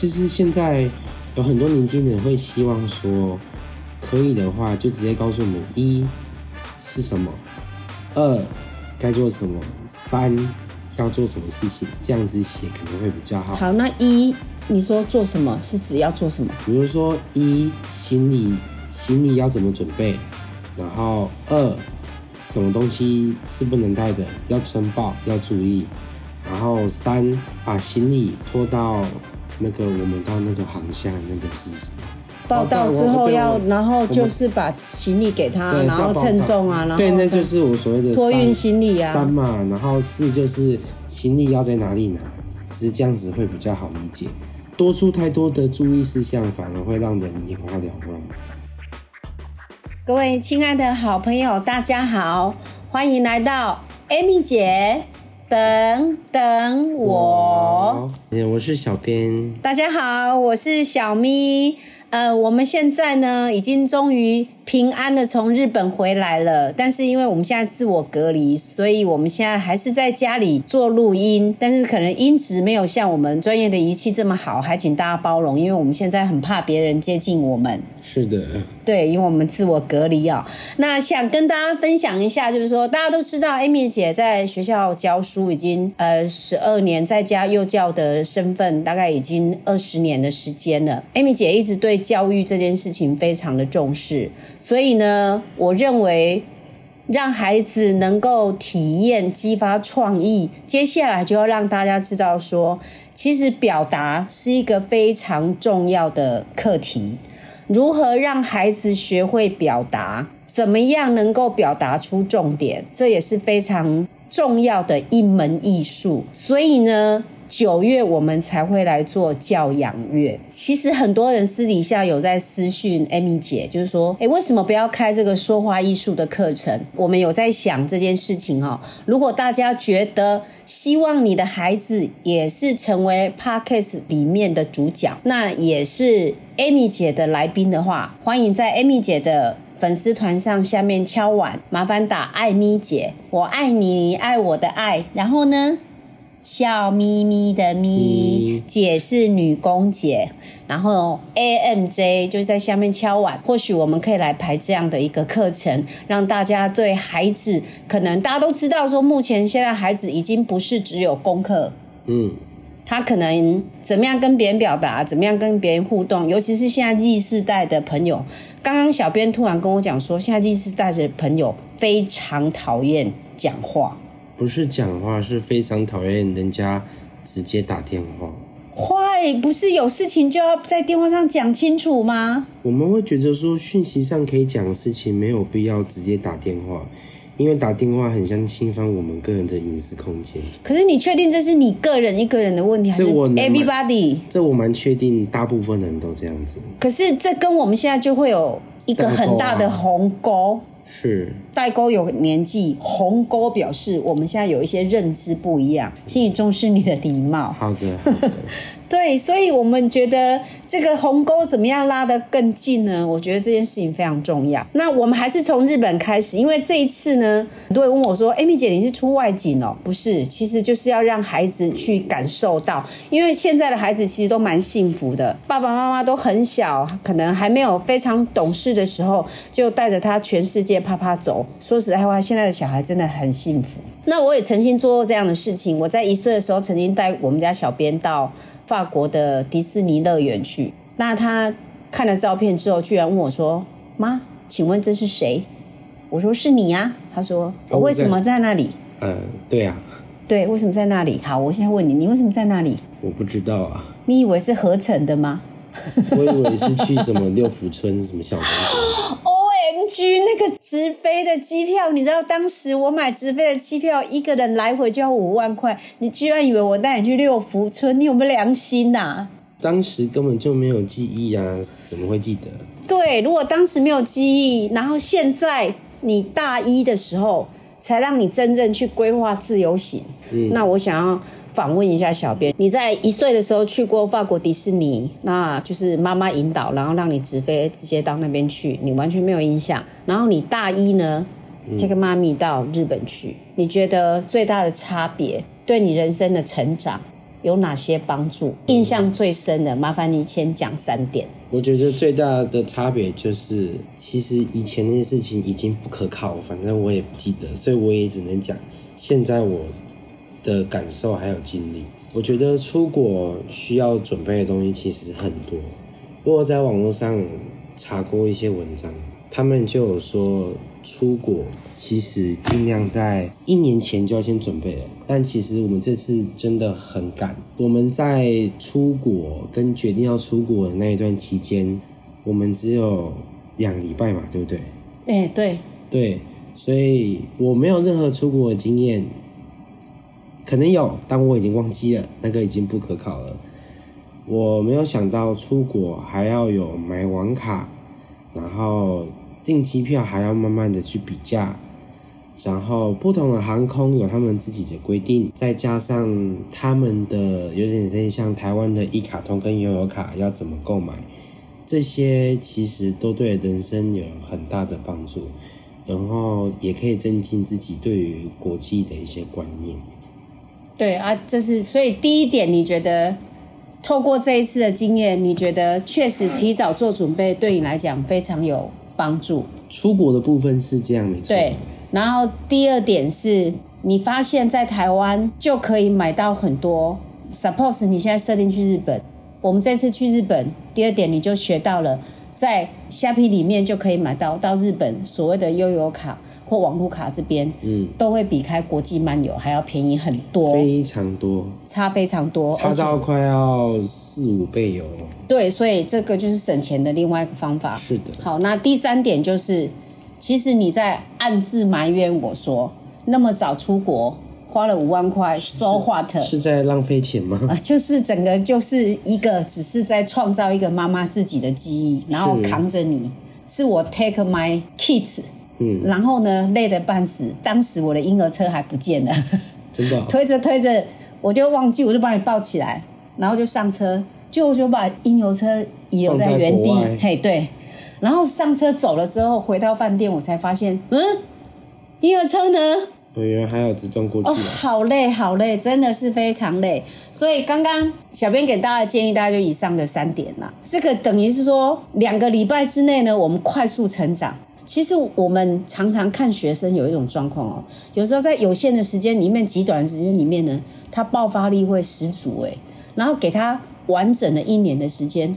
其实现在有很多年轻人会希望说，可以的话就直接告诉我们一是什么，二该做什么，三要做什么事情，这样子写可能会比较好。好，那一你说做什么是指要做什么？比如说一行李行李要怎么准备，然后二什么东西是不能带的，要申报要注意，然后三把行李拖到那个我们到那个航厦那个是什么？报到之后要，然后就是把行李给他，然后称重啊，然后对，那就是我所谓的托运行李啊。三嘛，然后四就是行李要在哪里拿，是这样子会比较好理解。多出太多的注意事项，反而会让人眼花缭乱。各位亲爱的好朋友，大家好，欢迎来到 Amy 姐等等我。好我是小编。大家好，我是小咪。呃，我们现在呢，已经终于平安的从日本回来了。但是因为我们现在自我隔离，所以我们现在还是在家里做录音。但是可能音质没有像我们专业的仪器这么好，还请大家包容，因为我们现在很怕别人接近我们。是的。对，因为我们自我隔离啊。那想跟大家分享一下，就是说大家都知道，Amy 姐在学校教书已经呃十二年，在家幼教的身份大概已经二十年的时间了。Amy 姐一直对教育这件事情非常的重视，所以呢，我认为让孩子能够体验、激发创意，接下来就要让大家知道说，其实表达是一个非常重要的课题。如何让孩子学会表达？怎么样能够表达出重点？这也是非常重要的一门艺术。所以呢，九月我们才会来做教养月。其实很多人私底下有在私讯 Amy 姐，就是说，诶，为什么不要开这个说话艺术的课程？我们有在想这件事情哦。如果大家觉得希望你的孩子也是成为 Podcast 里面的主角，那也是。Amy 姐的来宾的话，欢迎在 Amy 姐的粉丝团上下面敲碗，麻烦打艾咪姐，我爱你，你爱我的爱。然后呢，笑眯眯的咪姐是女工姐，然后 AMJ 就在下面敲碗。或许我们可以来排这样的一个课程，让大家对孩子，可能大家都知道说，目前现在孩子已经不是只有功课，嗯。他可能怎么样跟别人表达，怎么样跟别人互动，尤其是现在 Z 世代的朋友。刚刚小编突然跟我讲说，现在 Z 世代的朋友非常讨厌讲话，不是讲话，是非常讨厌人家直接打电话。坏，不是有事情就要在电话上讲清楚吗？我们会觉得说，讯息上可以讲的事情，没有必要直接打电话。因为打电话很像侵犯我们个人的隐私空间。可是你确定这是你个人一个人的问题，还是 everybody？这我蛮确定，大部分人都这样子。可是这跟我们现在就会有一个很大的鸿沟。是代沟有年纪，鸿沟表示我们现在有一些认知不一样，请你重视你的礼貌。好的。对，所以我们觉得这个鸿沟怎么样拉得更近呢？我觉得这件事情非常重要。那我们还是从日本开始，因为这一次呢，很多人问我说：“Amy 姐，你是出外景哦？”不是，其实就是要让孩子去感受到，因为现在的孩子其实都蛮幸福的，爸爸妈妈都很小，可能还没有非常懂事的时候，就带着他全世界啪啪走。说实在话，现在的小孩真的很幸福。那我也曾经做过这样的事情，我在一岁的时候曾经带我们家小编到。法国的迪士尼乐园去，那他看了照片之后，居然问我说：“妈，请问这是谁？”我说：“是你啊。”他说：“我为什么在那里？”嗯，对呀，对，为什么在那里？好，我现在问你，你为什么在那里？我不知道啊。你以为是合成的吗？我以为是去什么六福村什么小公主。居那个直飞的机票，你知道当时我买直飞的机票，一个人来回就要五万块。你居然以为我带你去六福村？你有没有良心呐？当时根本就没有记忆啊，怎么会记得？对，如果当时没有记忆，然后现在你大一的时候才让你真正去规划自由行，那我想要。访问一下小编，你在一岁的时候去过法国迪士尼，那就是妈妈引导，然后让你直飞直接到那边去，你完全没有印象。然后你大一呢，这个妈咪到日本去，你觉得最大的差别对你人生的成长有哪些帮助？印象最深的，麻烦你先讲三点。我觉得最大的差别就是，其实以前那些事情已经不可靠，反正我也不记得，所以我也只能讲现在我的感受还有经历。我觉得出国需要准备的东西其实很多。我有在网络上查过一些文章，他们就有说出国其实尽量在一年前就要先准备了。但其实我们这次真的很赶，我们在出国跟决定要出国的那一段期间，我们只有两个礼拜嘛，对不对？哎、对，对，所以我没有任何出国的经验，可能有，但我已经忘记了，那个已经不可考了。我没有想到出国还要有买网卡，然后订机票还要慢慢的去比价，然后不同的航空有他们自己的规定，再加上他们的有点点像台湾的一卡通跟悠游卡要怎么购买，这些其实都对人生有很大的帮助，然后也可以增进自己对于国际的一些观念。对啊，这是所以第一点，你觉得透过这一次的经验，你觉得确实提早做准备对你来讲非常有帮助。出国的部分是这样，没错。对，然后第二点是你发现，在台湾就可以买到很多。Suppose 你现在设定去日本，我们这次去日本，第二点你就学到了，在虾皮里面就可以买到到日本所谓的悠游卡或网络卡这边，嗯，都会比开国际漫游还要便宜很多，非常多，差非常多，差到快要四五倍有哦。对，所以这个就是省钱的另外一个方法。是的，好，那第三点就是，其实你在暗自埋怨我说，那么早出国花了五万块，so what？是在浪费钱吗？啊，就是整个就是一个只是在创造一个妈妈自己的记忆，然后扛着你，是我 take my kids，嗯，然后呢累得半死，当时我的婴儿车还不见了，真的 哦、推着推着我就忘记，我就把你抱起来，然后就上车，就我就把婴儿车遗留在原地嘿对，然后上车走了之后回到饭店，我才发现，嗯，婴儿车呢？我原来还有直动过去哦，好累，好累，真的是非常累。所以刚刚小编给大家的建议，大概就以上的三点啦。这个等于是说，两个礼拜之内呢，我们快速成长。其实我们常常看学生有一种状况哦，有时候在有限的时间里面、极短的时间里面呢，他爆发力会十足诶，然后给他完整的一年的时间，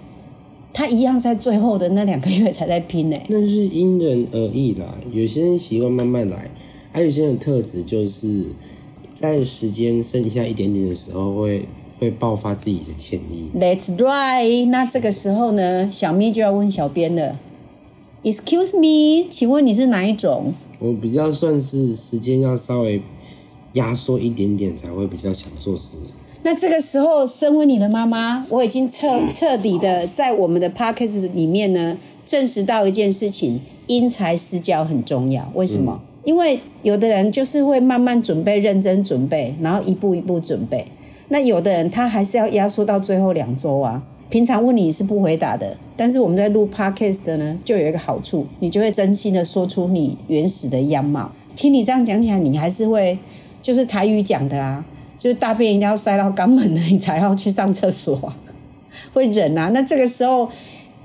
他一样在最后的那两个月才在拼呢。那是因人而异啦，有些人习惯慢慢来，还有些人的特质就是在时间剩下一点点的时候会会爆发自己的潜力。Let's right。那这个时候呢，小咪就要问小编了，Excuse me，请问你是哪一种？我比较算是时间要稍微压缩一点点才会比较想做事。那这个时候，身为你的妈妈，我已经彻彻底的在我们的 p o c k e t 里面呢，证实到一件事情：因材施教很重要。为什么？因为有的人就是会慢慢准备、认真准备，然后一步一步准备。那有的人他还是要压缩到最后两周啊。平常问你是不回答的，但是我们在录 podcast 呢，就有一个好处，你就会真心的说出你原始的样貌。听你这样讲起来，你还是会就是台语讲的啊，就是大便一定要塞到肛门的，你才要去上厕所、啊，会忍啊。那这个时候，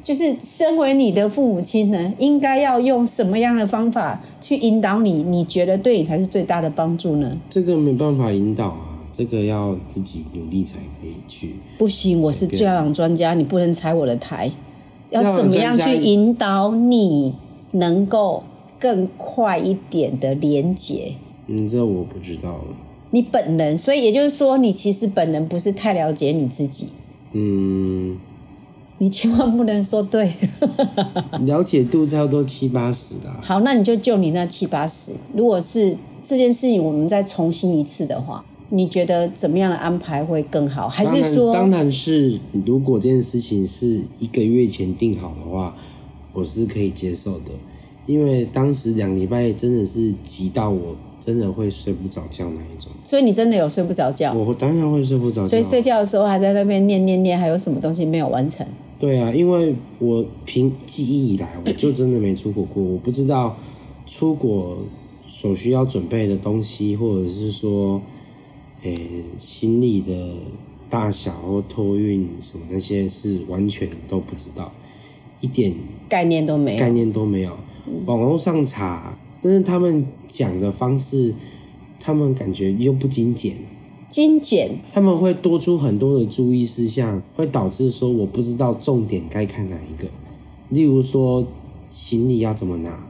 就是身为你的父母亲呢，应该要用什么样的方法去引导你？你觉得对你才是最大的帮助呢？这个没办法引导啊，这个要自己努力才可以去。不行，我是教养专家，你不能踩我的台。要怎么样去引导你能够更快一点的连接？嗯，这我不知道。你本人，所以也就是说，你其实本人不是太了解你自己。嗯，你千万不能说对。了解度差不多七八十啦。好，那你就就你那七八十。如果是这件事情，我们再重新一次的话，你觉得怎么样的安排会更好？还是说，当然，是如果这件事情是一个月前定好的话，我是可以接受的，因为当时两礼拜真的是急到我真的会睡不着觉那一种。所以你真的有睡不着觉？我当然会睡不着觉，所以睡觉的时候还在那边念念念，还有什么东西没有完成？对啊，因为我凭记忆以来，我就真的没出国过，我不知道出国所需要准备的东西，或者是说，诶、行李的大小或托运什么那些是完全都不知道，一点概念都没有。概念都没有。网络上查，但是他们讲的方式，他们感觉又不精简，精简，他们会多出很多的注意事项，会导致说我不知道重点该看哪一个。例如说行李要怎么拿，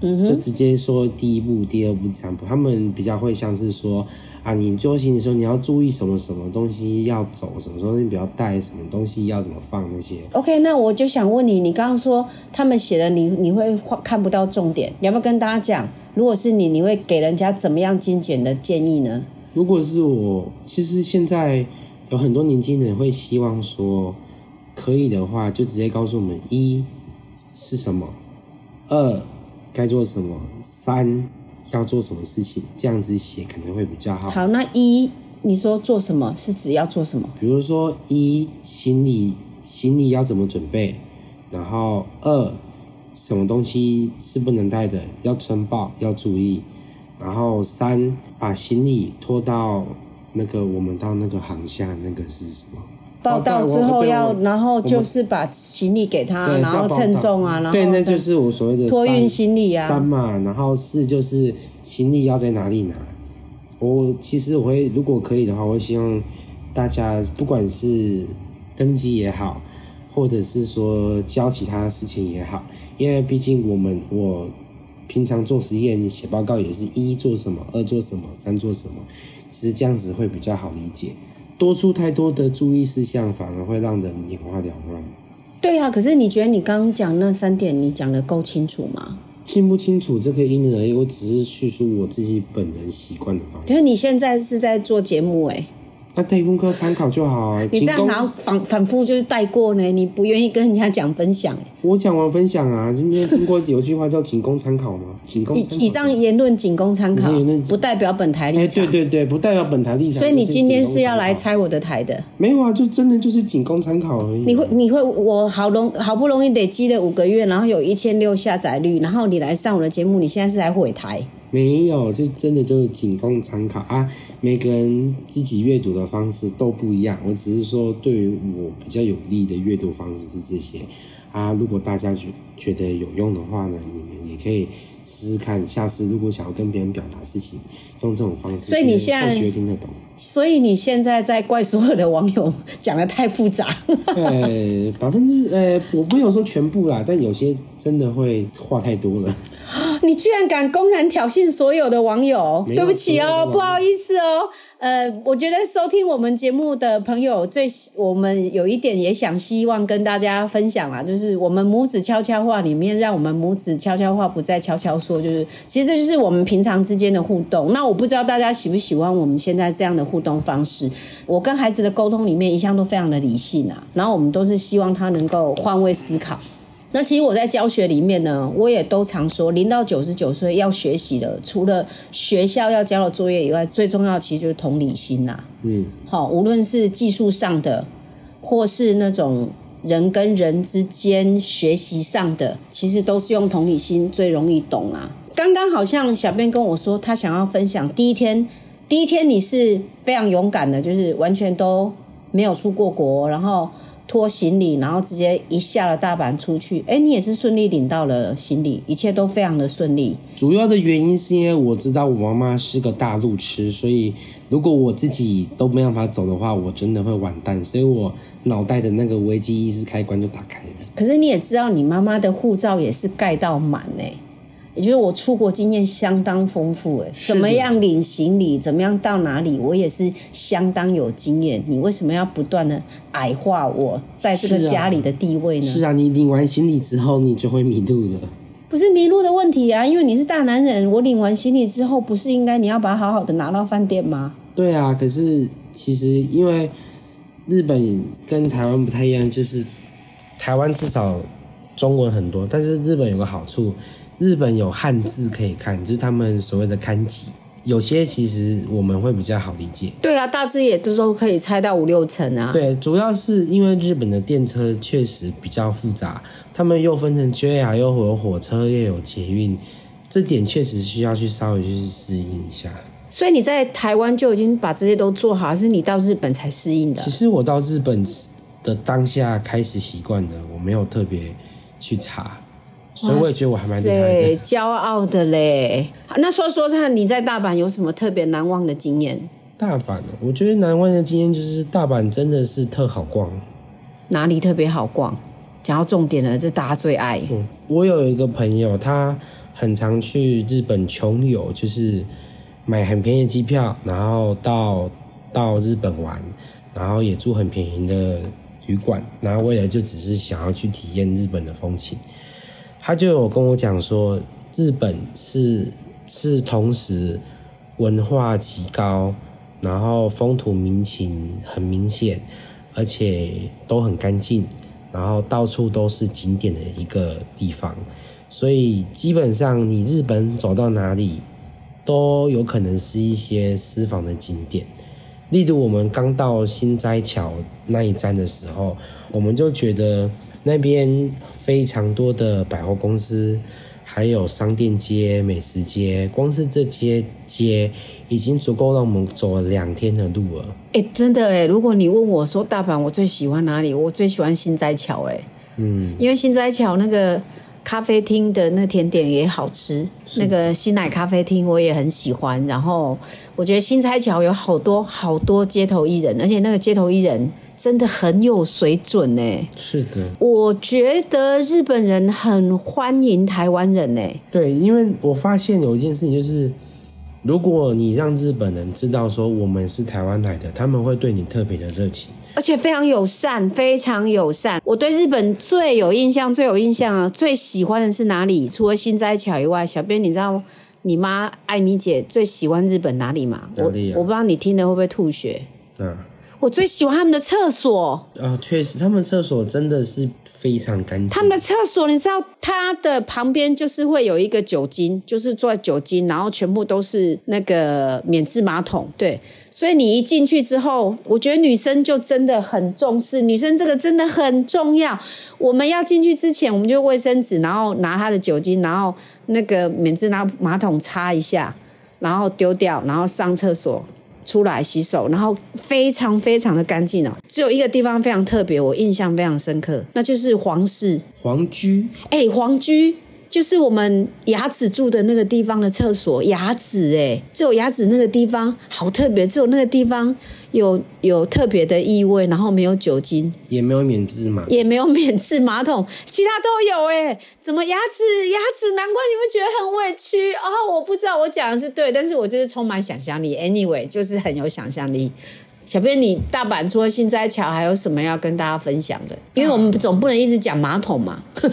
嗯哼，就直接说第一步、第二步、第三步。他们比较会像是说啊，你做行的时候你要注意什么什么东西要走，什么东西不要带，什么东西要怎么放那些。OK，那我就想问你，你刚刚说他们写的你你会看不到重点，你要不要跟大家讲？如果是你，你会给人家怎么样精简的建议呢？如果是我，其实现在有很多年轻人会希望说，可以的话就直接告诉我们一是什么，二该做什么，三要做什么事情，这样子写可能会比较好。好，那一你说做什么是指要做什么？比如说一行李行李要怎么准备，然后二什么东西是不能带的，要申报要注意，然后三把行李拖到那个我们到那个航厦那个是什么？报到之后要，然后就是把行李给他，然后称重啊，然后对，那就是我所谓的托运行李啊三嘛，然后四就是行李要在哪里拿。我其实我会，如果可以的话，我会希望大家不管是登机也好，或者是说教其他事情也好，因为毕竟我们我平常做实验写报告也是一做什么，二做什么，三做什么，其实这样子会比较好理解。多出太多的注意事项，反而会让人眼花缭乱。对啊，可是你觉得你刚刚讲那三点，你讲的够清楚吗？清不清楚这个因人而异，我只是叙述我自己本人习惯的方式。可是你现在是在做节目哎、那带功课参考就好啊。你这样仅供好像反反复就是带过呢，你不愿意跟人家讲分享哎、我讲完分享啊，就没有听过有句话叫“仅供参考”吗？仅供以上言论仅供参考不代表本台立哎，场。对对对，不代表本台立场。所以你今天是要来拆我的台的？没有啊？就真的就是仅供参考而已。你会你会我好容好不容易累积了五个月，然后有一千六下载率，然后你来上我的节目，你现在是来毁台？没有，就真的就是仅供参考啊。每个人自己阅读的方式都不一样，我只是说对于我比较有利的阅读方式是这些啊。如果大家觉觉得有用的话呢，你们也可以试试看。下次如果想要跟别人表达事情，用这种方式，所以你现在听得懂。所以你现在在怪所有的网友讲的太复杂。呃，百分之呃，我没有说全部啦，但有些真的会话太多了。你居然敢公然挑衅所有的网友，对不起哦，不好意思哦。呃，我觉得收听我们节目的朋友最，我们有一点也想希望跟大家分享啦，就是我们母子悄悄话里面，让我们母子悄悄话不再悄悄说，就是其实这就是我们平常之间的互动。那我不知道大家喜不喜欢我们现在这样的互动方式。我跟孩子的沟通里面一向都非常的理性啊，然后我们都是希望他能够换位思考。那其实我在教学里面呢，我也都常说，零到九十九岁要学习的，除了学校要交的作业以外，最重要的其实就是同理心呐、嗯，好，无论是技术上的，或是那种人跟人之间学习上的，其实都是用同理心最容易懂啊。刚刚好像小编跟我说，他想要分享第一天，第一天你是非常勇敢的，就是完全都没有出过国，然后拖行李，然后直接一下了大阪出去。哎，你也是顺利领到了行李，一切都非常的顺利。主要的原因是因为我知道我妈妈是个大路痴，所以如果我自己都没办法走的话，我真的会完蛋。所以我脑袋的那个危机意识开关就打开了。可是你也知道，你妈妈的护照也是盖到满哎、也就是我出国经验相当丰富哎、怎么样领行李，怎么样到哪里，我也是相当有经验。你为什么要不断的矮化我在这个家里的地位呢？是啊，你领完行李之后，你就会迷路了。不是迷路的问题啊，因为你是大男人，我领完行李之后，不是应该你要把它好好的拿到饭店吗？对啊，可是其实因为日本跟台湾不太一样，就是台湾至少中文很多，但是日本有个好处，日本有汉字可以看，就是他们所谓的 kanji，有些其实我们会比较好理解。对啊，大致也都都可以猜到五六成啊。对，主要是因为日本的电车确实比较复杂，他们又分成 JR，又有火车，又有捷运，这点确实需要去稍微去适应一下。所以你在台湾就已经把这些都做好，还是你到日本才适应的其？实我到日本的当下开始习惯的，我没有特别去查，所以我也觉得我还蛮厉害的。骄傲的嘞。那说说看，你在大阪有什么特别难忘的经验？大阪哦，我觉得难忘的经验就是大阪真的是特好逛。哪里特别好逛？讲到重点了，这大家最爱。嗯，我有一个朋友，他很常去日本穷游，就是买很便宜的机票，然后到到日本玩，然后也住很便宜的旅馆，然后为了就只是想要去体验日本的风情。他就有跟我讲说，日本是是同时文化极高，然后风土民情很明显，而且都很干净，然后到处都是景点的一个地方，所以基本上你日本走到哪里，都有可能是一些私房的景点。例如我们刚到新斋桥那一站的时候，我们就觉得那边非常多的百货公司，还有商店街、美食街，光是这些街已经足够让我们走了两天的路了。哎、真的哎，如果你问我说大阪我最喜欢哪里，我最喜欢新斋桥哎，嗯，因为新斋桥那个咖啡厅的那甜点也好吃，那个新奶咖啡厅我也很喜欢。然后我觉得新斋桥有好多好多街头艺人，而且那个街头艺人真的很有水准呢。是的，我觉得日本人很欢迎台湾人呢，对，因为我发现有一件事情就是，如果你让日本人知道说我们是台湾来的，他们会对你特别的热情。而且非常友善，非常友善。我对日本最有印象、最有印象啊，最喜欢的是哪里？除了新斋桥以外，小编你知道你妈艾米姐最喜欢日本哪里吗？哪里啊我我不知道你听了会不会吐血。啊我最喜欢他们的厕所，啊，确实，他们厕所真的是非常干净。他们的厕所，你知道它的旁边就是会有一个酒精，就是做酒精，然后全部都是那个免治马桶，对。所以你一进去之后，我觉得女生就真的很重视，女生这个真的很重要。我们要进去之前，我们就卫生纸，然后拿它的酒精，然后那个免治拿马桶擦一下，然后丢掉，然后上厕所。出来洗手，然后非常非常的干净哦。只有一个地方非常特别，我印象非常深刻，那就是皇室。皇居哎，皇居就是我们牙齿住的那个地方的厕所，牙齿哎，只有牙齿那个地方好特别，只有那个地方有有特别的异味，然后没有酒精，也没有免治嘛，也没有免治马桶，其他都有哎。怎么牙齿牙齿？难怪你会觉得很委屈哦！我不知道我讲的是对，但是我就是充满想象力。Anyway，就是很有想象力。小编，你大阪除了新斋桥，还有什么要跟大家分享的？因为我们总不能一直讲马桶嘛。对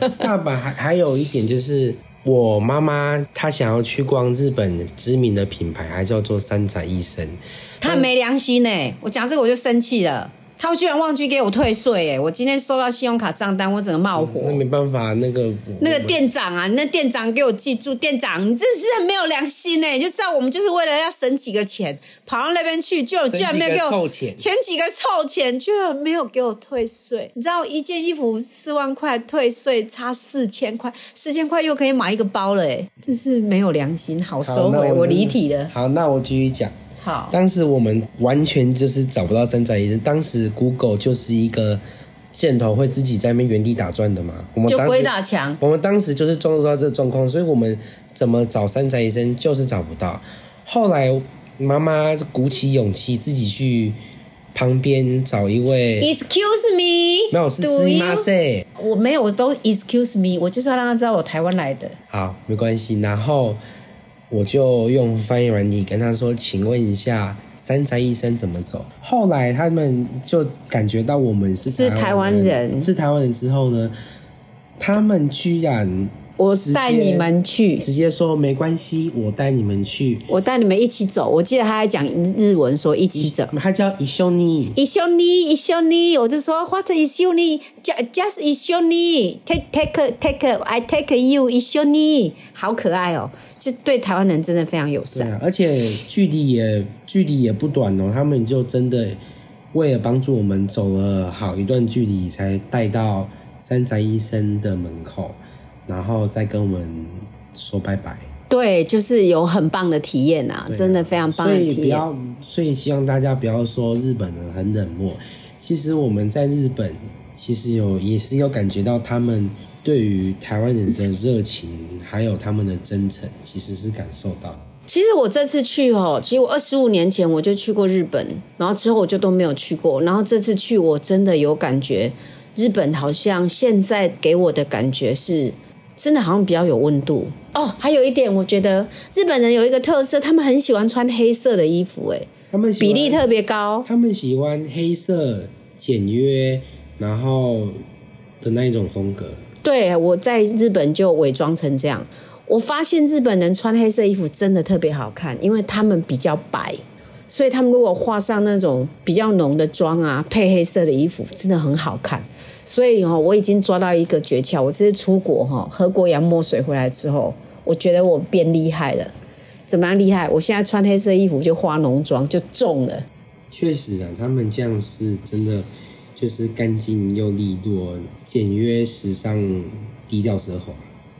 大阪还还有一点就是，我妈妈她想要去逛日本知名的品牌，还叫做三宅一生。她没良心呢、我讲这个我就生气了。他居然忘记给我退税哎！我今天收到信用卡账单，我整个冒火。那没办法，那个那个店长啊，你那店长给我记住，店长你真是很没有良心呢、你就知道我们就是为了要省几个钱，跑到那边去，就居然没有给我凑钱，前几个凑钱，居然没有给我退税。你知道一件衣服四万块，退税差四千块，四千块又可以买一个包了哎，真是没有良心。好收回，我离体了。好，那我继续讲。好，当时我们完全就是找不到三宅医生，当时 Google 就是一个箭头会自己在那边原地打转的嘛。我们就鬼打墙。我们当时就是撞入到这个状况，所以我们怎么找三宅医生就是找不到。后来妈妈鼓起勇气自己去旁边找一位，Excuse me，没有是司马塞。我没有，我都 Excuse me，我就是要让他知道我台湾来的。好，没关系。然后我就用翻译软体跟他说：“请问一下，三宅医生怎么走？”后来他们就感觉到我们是台湾人是台湾人之后呢，他们居然我直接带你们去，直接说没关系，我带你们去。我带你们一起走。我记得他还讲日文，说一起走。他叫一休尼，一緒に一緒に，我就说 What 一緒に？Just just 一緒に，take take take I take you 一緒に，好可爱哦！就对台湾人真的非常友对善。啊，而且距离也距离也不短哦，他们就真的为了帮助我们走了好一段距离，才带到山宅医生的门口， 然后再跟我们说拜拜。对，就是有很棒的体验啊，真的非常棒的所以体验。不要，所以希望大家不要说日本人很冷漠。其实我们在日本，其实有也是有感觉到他们对于台湾人的热情，还有他们的真诚，其实是感受到。其实我这次去哦，其实我二十五年前我就去过日本，然后之后我就都没有去过。然后这次去，我真的有感觉，日本好像现在给我的感觉是，真的好像比较有温度哦。还有一点，我觉得日本人有一个特色，他们很喜欢穿黑色的衣服，哎，他们比例特别高。他们喜欢黑色、简约，然后的那一种风格。对，我在日本就伪装成这样。我发现日本人穿黑色衣服真的特别好看，因为他们比较白，所以他们如果画上那种比较浓的妆啊，配黑色的衣服，真的很好看。所以哦，我已经抓到一个诀窍。我这次出国哈，喝过洋墨水回来之后，我觉得我变厉害了。怎么样厉害？我现在穿黑色衣服就化浓妆就中了。确实啊，他们这样是真的，就是干净又利落、简约、时尚、低调奢华。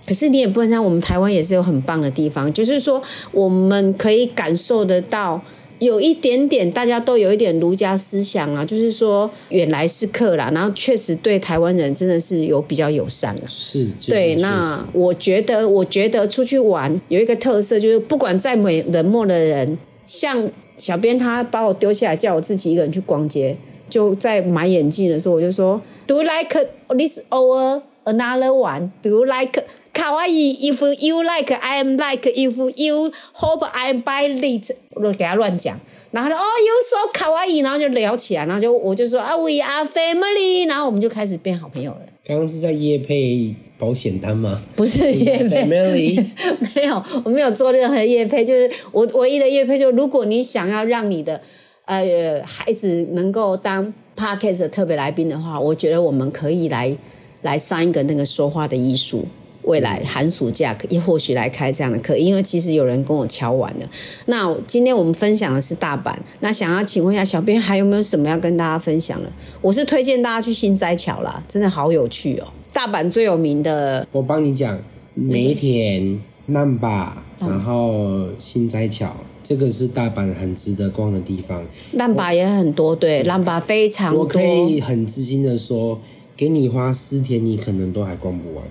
可是你也不能像，我们台湾也是有很棒的地方，就是说我们可以感受得到，有一点点大家都有一点儒家思想啊，就是说远来是客啦，然后确实对台湾人真的是有比较友善啊。是，就是对，那我觉得，我觉得出去玩有一个特色，就是不管再美冷漠的人，像小编他把我丢下来，叫我自己一个人去逛街，就在买眼镜的时候，我就说，Do you like this over another one? Do you like 卡哇伊？If you like, I am like. If you hope I am by late，我就给他乱讲。然后他说哦，you so 卡哇伊，然后就聊起来，然后就我就说啊，we are family，然后我们就开始变好朋友了。刚刚是在夜配保险单吗？不是夜配 没有，我没有做任何夜配，就是我唯一的夜配，就如果你想要让你的呃孩子能够当 podcast 的特别来宾的话，我觉得我们可以来来上一个那个说话的艺术。未来寒暑假也或许来开这样的课，因为其实有人跟我敲完了。那今天我们分享的是大阪，那想要请问一下小编还有没有什么要跟大家分享的？我是推荐大家去新斋桥啦，真的好有趣哦。大阪最有名的我帮你讲，梅田、难巴，然后新斋桥，这个是大阪很值得逛的地方。烂把也很多，对，烂把非常多。我可以很自信的说，给你花四天，你可能都还逛不完。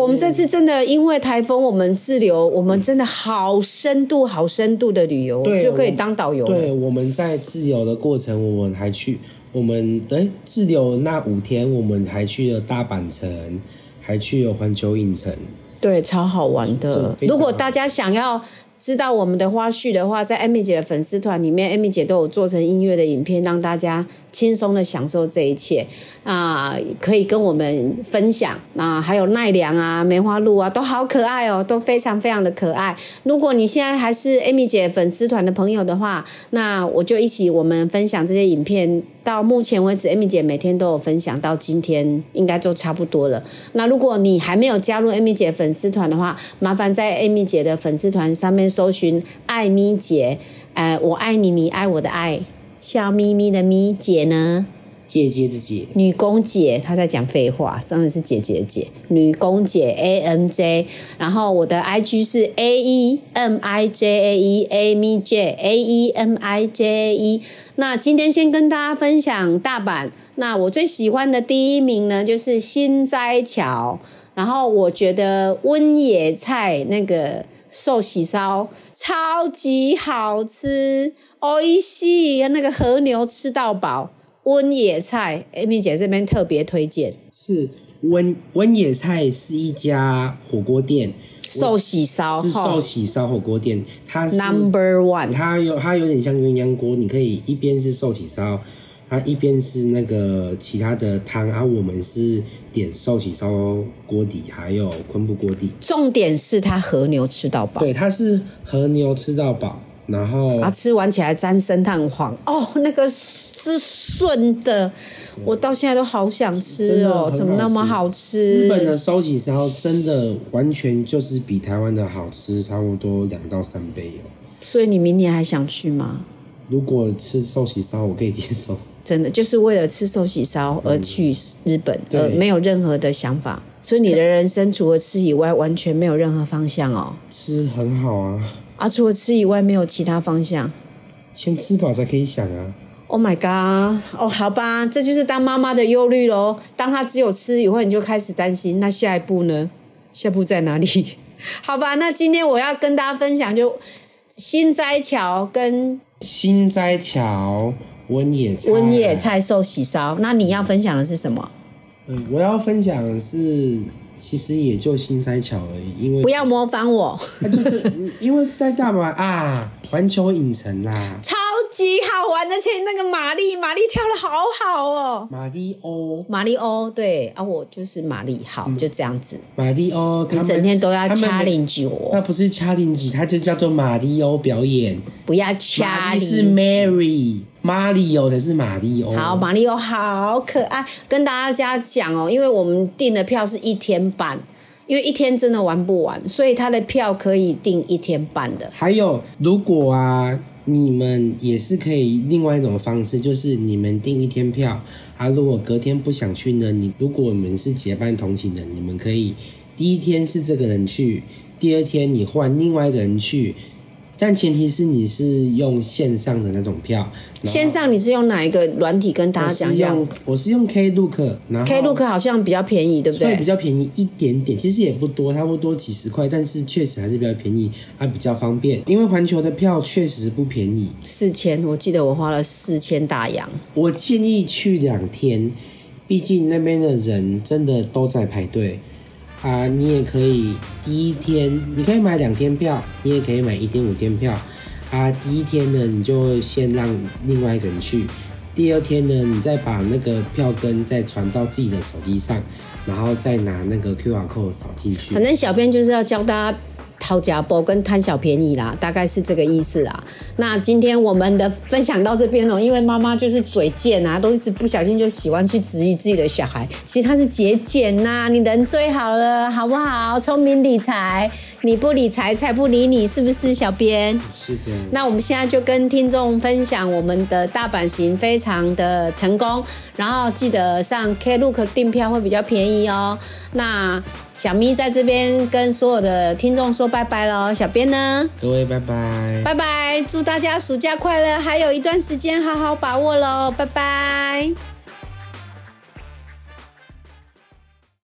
我们这次真的因为台风，我们滞留，我们真的好深度、好深度的旅游，对就可以我当导游。对，我们在自由的过程，我们还去我们哎自留那五天，我们还去了大阪城，还去了环球影城。对，超好玩的。如果大家想要知道我们的花絮的话，在 Amy 姐的粉丝团里面，Amy 姐都有做成音乐的影片，让大家轻松的享受这一切啊、可以跟我们分享。那、还有奈良啊、梅花鹿啊，都好可爱哦，都非常非常的可爱。如果你现在还是 Amy 姐粉丝团的朋友的话，那我就一起我们分享这些影片。到目前为止，Amy 姐每天都有分享，到今天应该就差不多了。那如果你还没有加入 Amy 姐粉丝团的话，麻烦在 Amy 姐的粉丝团上面搜寻“爱咪姐”，呃，我爱你，你爱我的爱，笑眯眯的咪姐呢？姐姐的姐，女工姐，她在讲废话，上面是姐姐的姐，女工姐 A M J，然后我的 I G 是 A E M I J A E A M J A E M I J A E。那今天先跟大家分享大阪，那我最喜欢的第一名呢就是新斋桥，然后我觉得温野菜那个寿喜烧超级好吃，哦一西那个和牛吃到饱。温野菜，Amy 姐这边特别推荐。是温温野菜是一家火锅店，寿喜烧是寿喜烧火锅店，它是，Number One，它有它有点像鸳鸯锅，你可以一边是寿喜烧，它一边是那个其他的汤，啊，我们是点寿喜烧锅底，还有昆布锅底。重点是它和牛吃到饱，对，它是和牛吃到饱，然后啊，吃完起来沾生蛋黄，哦，那个是顺的，我到现在都好想吃哦，很怎么那么好吃？日本的寿喜烧真的完全就是比台湾的好吃，差不多两到三倍哦。所以你明年还想去吗？如果吃寿喜烧，我可以接受。真的就是为了吃寿喜烧而去日本，对呃，没有任何的想法。所以你的人生除了吃以外，完全没有任何方向哦。吃很好啊，啊，除了吃以外，没有其他方向。先吃饱才可以想啊。Oh my god！哦，好吧，这就是当妈妈的忧虑喽。当她只有吃以后，你就开始担心，那下一步呢？下一步在哪里？好吧，那今天我要跟大家分享就新斋桥跟新斋桥温野菜，温野菜寿喜烧。那你要分享的是什么？嗯，我要分享的是，其实也就新斋桥而已，因为不要模仿我，啊就是因为在干嘛？啊，环球影城啦，超级好玩，而且那个玛丽，玛丽跳的好好哦。马里欧，玛丽欧，对啊，我就是玛丽，好，就这样子，马里欧，他们整天都要 challenge 我，那不是 challenge，它就叫做马里欧表演。不要马 challenge。丽是 Mary，马里欧的是马里欧。好，马里奥好可爱，跟大家讲哦，因为我们订的票是一天半，因为一天真的玩不完，所以他的票可以订一天半的。还有，如果啊，你们也是可以另外一种方式，就是你们订一天票啊，如果隔天不想去呢，你如果我们是结伴同行的，你们可以第一天是这个人去，第二天你换另外一个人去。但前提是你是用线上的那种票，线上你是用哪一个软体跟大家讲讲是用我是用 Klook，然后？Klook 好像比较便宜，对不对？会比较便宜一点点，其实也不多，差不多几十块，但是确实还是比较便宜，还比较方便。因为环球的票确实不便宜，四千，我记得我花了四千大洋。我建议去两天，毕竟那边的人真的都在排队啊。你也可以第一天，你可以买两天票，你也可以买一点五天票啊。第一天呢，你就先让另外一个人去，第二天呢，你再把那个票根再传到自己的手机上，然后再拿那个 QR code 扫进去反。正小编就是要教大家掏家暴跟贪小便宜啦，大概是这个意思啦。那今天我们的分享到这边哦，因为妈妈就是嘴贱啊，都一直不小心就喜欢去质疑自己的小孩，其实她是节俭呐，你人最好了，好不好？聪明理财，你不理财，财不理你，是不是，小编？是的，那我们现在就跟听众分享我们的大版型非常的成功，然后记得上 Klook 订票会比较便宜哦。那小咪在这边跟所有的听众说拜拜喽，小编呢？各位拜拜。拜拜，祝大家暑假快乐，还有一段时间好好把握喽，拜拜。